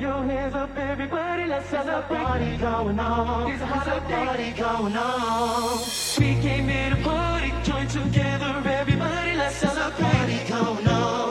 your hands up, everybody, let's celebrate. Party going on. There's a party going on. We came here to party, join together, everybody, let's celebrate. Party going on.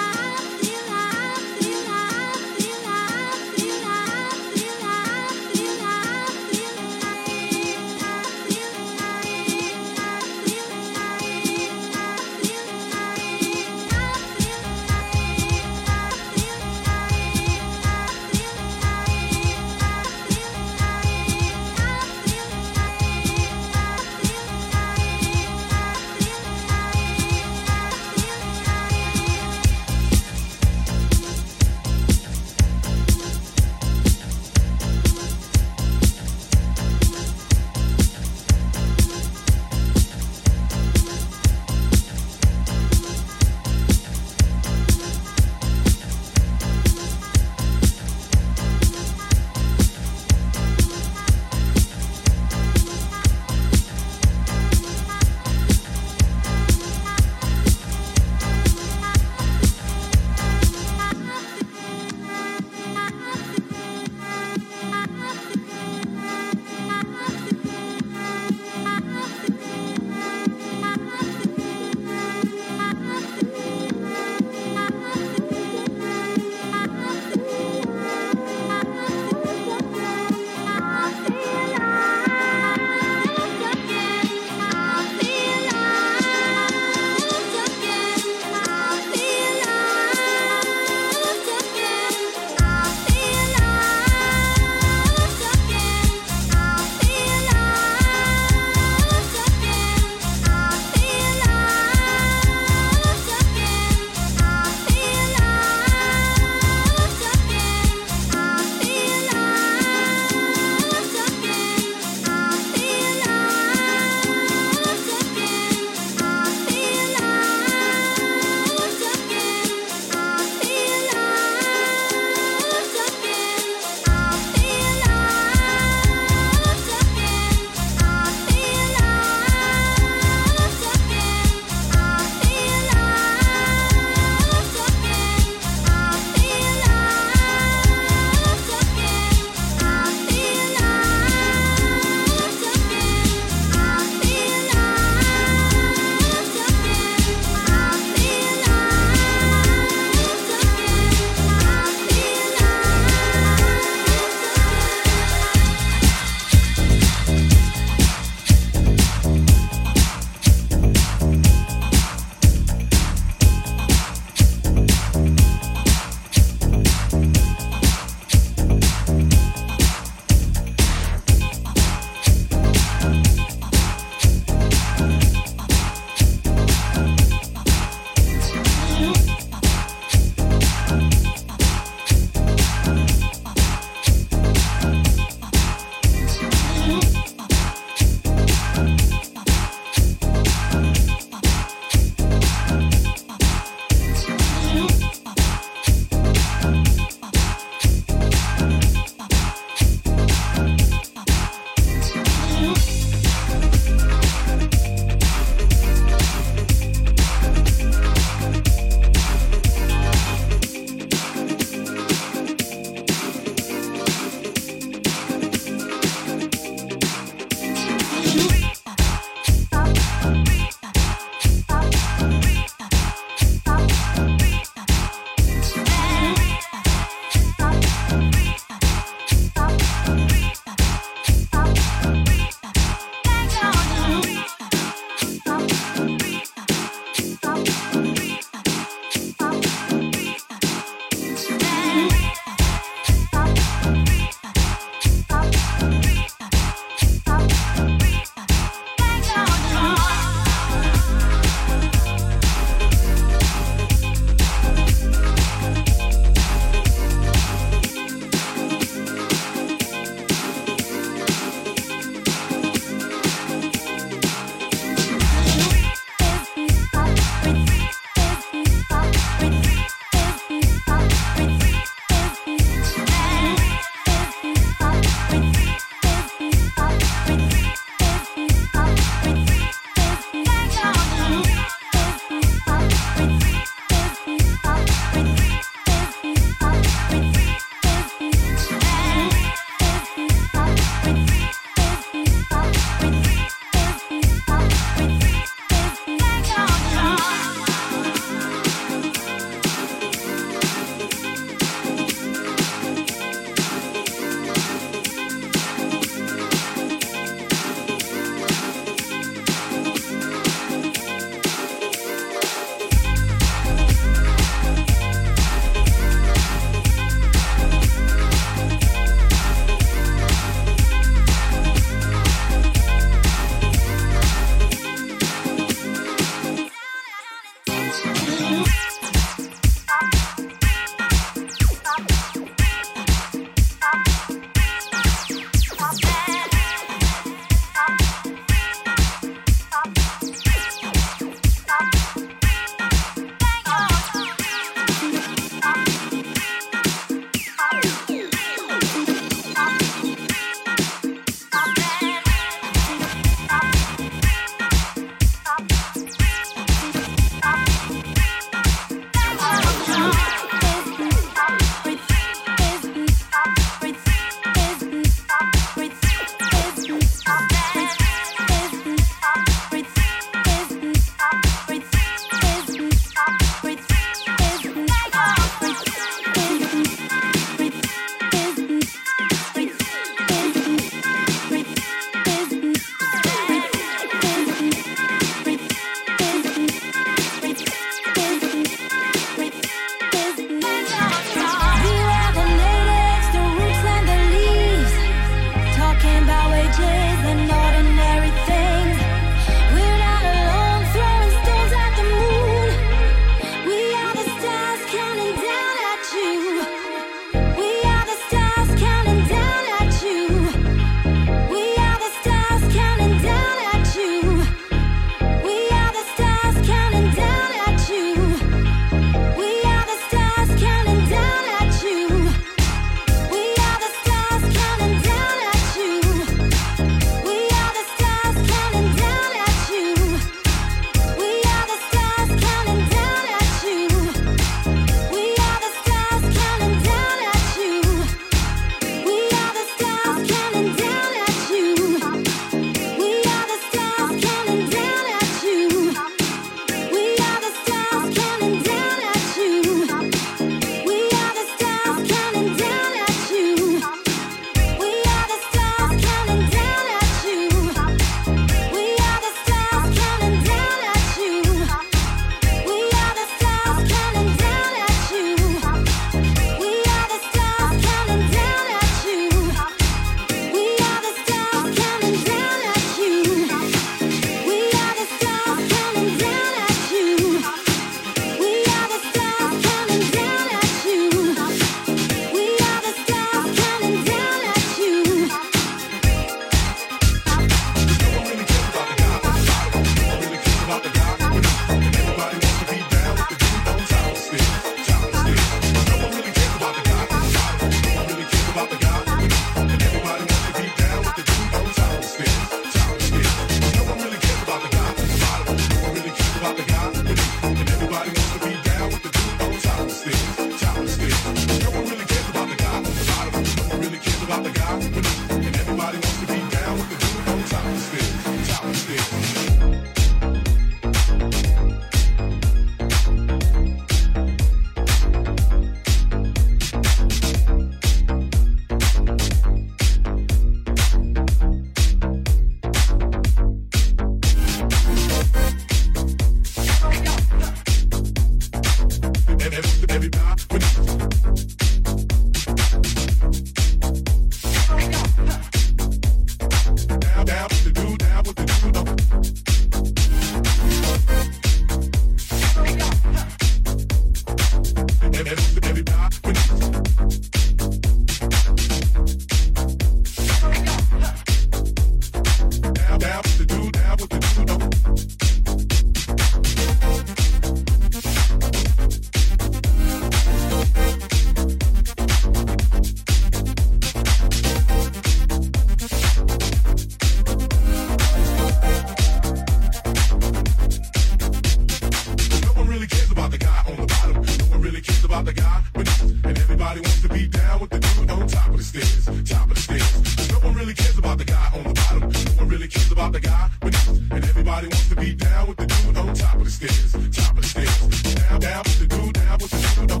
Down with the dude on top of the stairs, top of the stairs. Down, down with the dude, down with the dude on.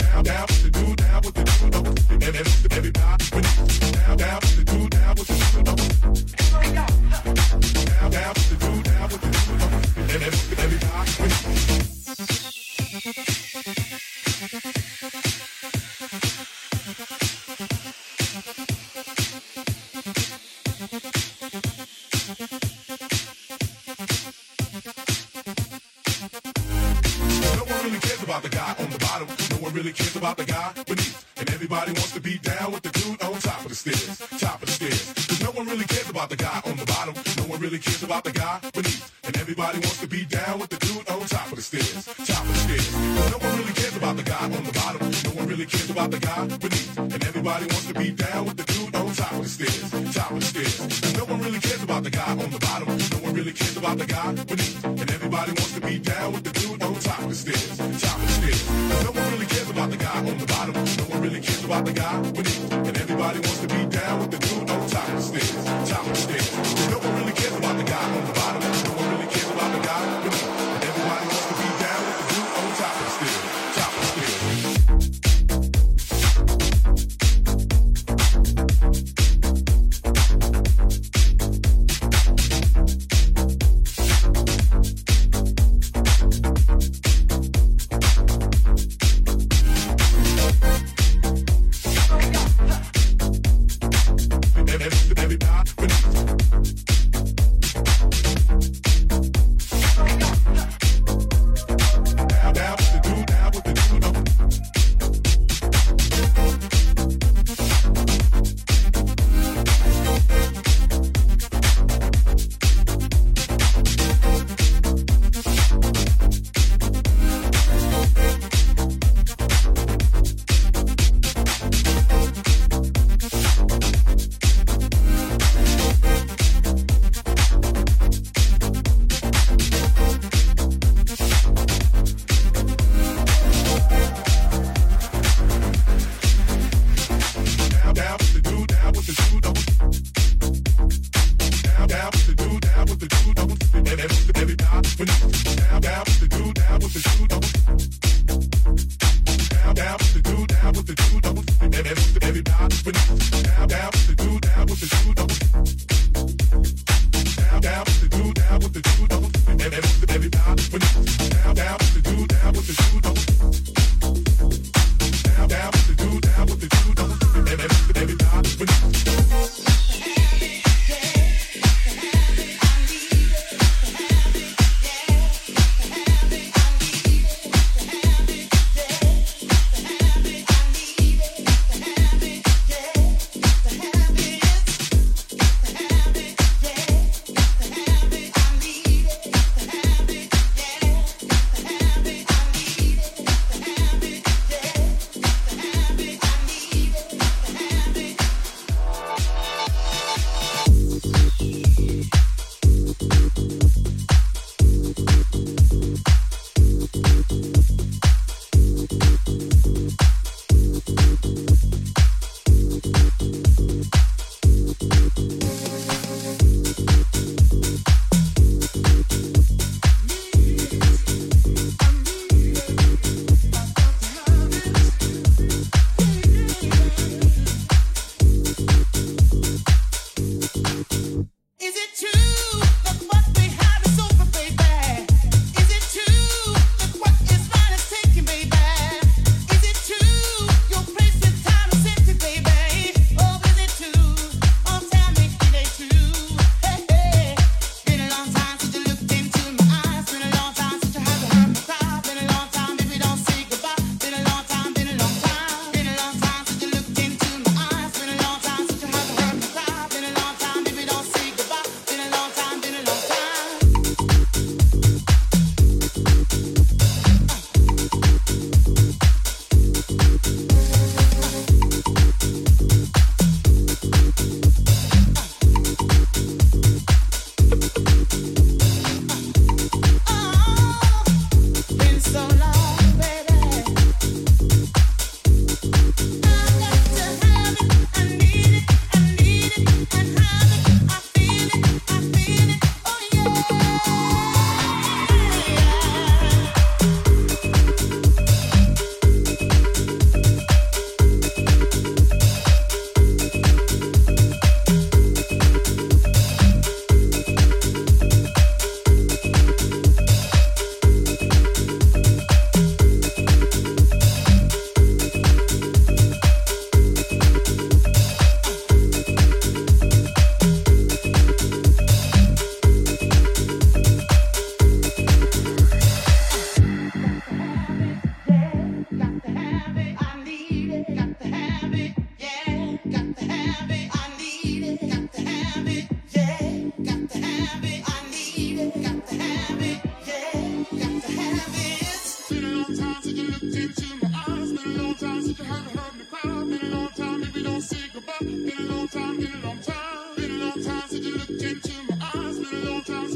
Down, down with the dude, down with the dude on. Everybody, down, down with the dude, down with the dude on. Down, down with the dude, down with the dude on. Everybody. about the guy beneath. And everybody wants to be down with the dude on top of the stairs. Top of the stairs. Cause no one really cares about the guy on the bottom. No one really cares about the guy beneath. And everybody wants to be down with the dude on top of the stairs. Top of the stairs. Cause no one really cares about the guy on the bottom. No one really cares about the guy beneath. And everybody wants to be down with the dude on top of the stairs. Top of the stairs. Cause no one really cares about the guy on the bottom really cares about the guy beneath. And everybody wants to be down with the dude on top of the stairs. Top of the stairs. No one really cares about the guy on the bottom. No one really cares about the guy beneath. And everybody wants to be down with the dude on top of the stairs. Top of the stairs. No one really cares about the guy on the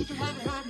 you have it.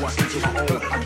我 teach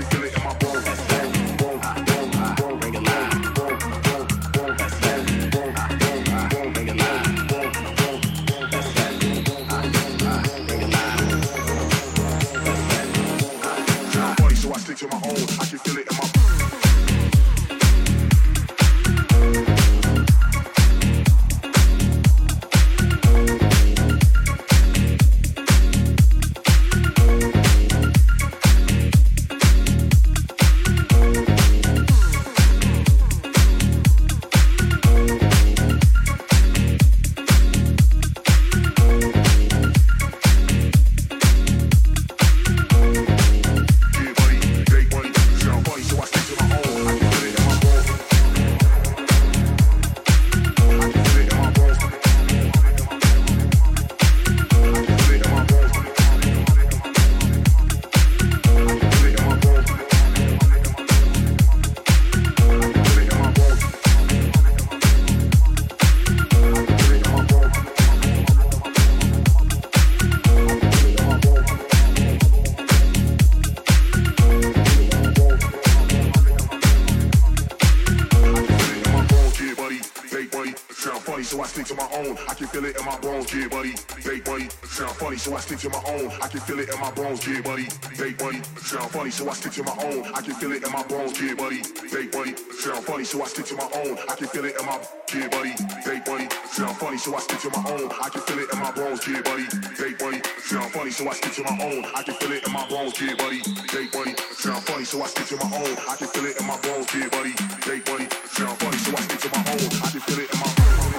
so I stick to my own. I can feel it in my bones, yeah, buddy. They buddy, sound funny, so I stick to my own. I can feel it in my bones, yeah, buddy. They buddy, sound funny, so I stick to my own. I can feel it in my yeah, buddy. They buddy, sound funny, so I stick to my own. I can feel it in my bones, yeah, buddy. They buddy, sound funny, so I stick to my own. I can feel it in my bones, yeah, buddy. They buddy, sound funny, so I stick to my own. I can feel it in my bones, yeah, buddy. They buddy, sound funny, so I stick to my own. I can feel it in my